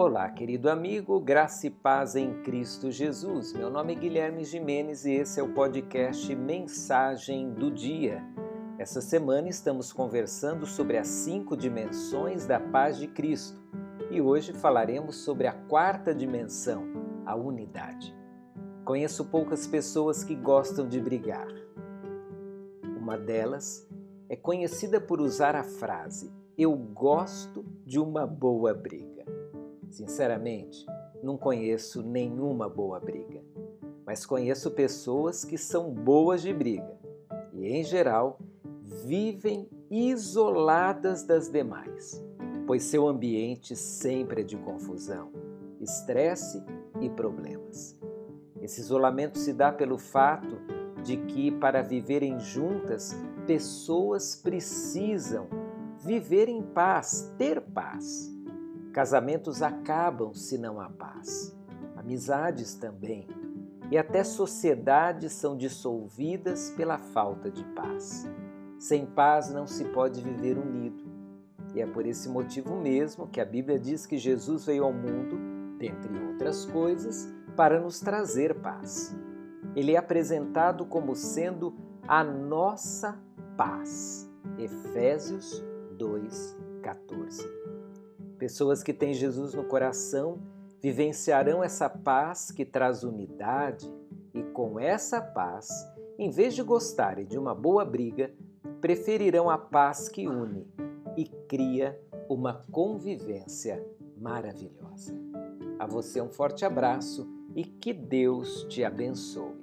Olá, querido amigo, graça e paz em Cristo Jesus. Meu nome é Guilherme Jimenez e esse é o podcast Mensagem do Dia. Essa semana estamos conversando sobre as cinco dimensões da paz de Cristo e hoje falaremos sobre a quarta dimensão, a unidade. Conheço poucas pessoas que gostam de brigar. Uma delas é conhecida por usar a frase: Eu gosto de uma boa briga. Sinceramente, não conheço nenhuma boa briga, mas conheço pessoas que são boas de briga e, em geral, vivem isoladas das demais, pois seu ambiente sempre é de confusão, estresse e problemas. Esse isolamento se dá pelo fato de que, para viverem juntas, pessoas precisam viver em paz, ter paz. Casamentos acabam se não há paz. Amizades também. E até sociedades são dissolvidas pela falta de paz. Sem paz não se pode viver unido. E é por esse motivo mesmo que a Bíblia diz que Jesus veio ao mundo, dentre outras coisas, para nos trazer paz. Ele é apresentado como sendo a nossa paz. Efésios 2:14. Pessoas que têm Jesus no coração vivenciarão essa paz que traz unidade e, com essa paz, em vez de gostarem de uma boa briga, preferirão a paz que une e cria uma convivência maravilhosa. A você um forte abraço e que Deus te abençoe.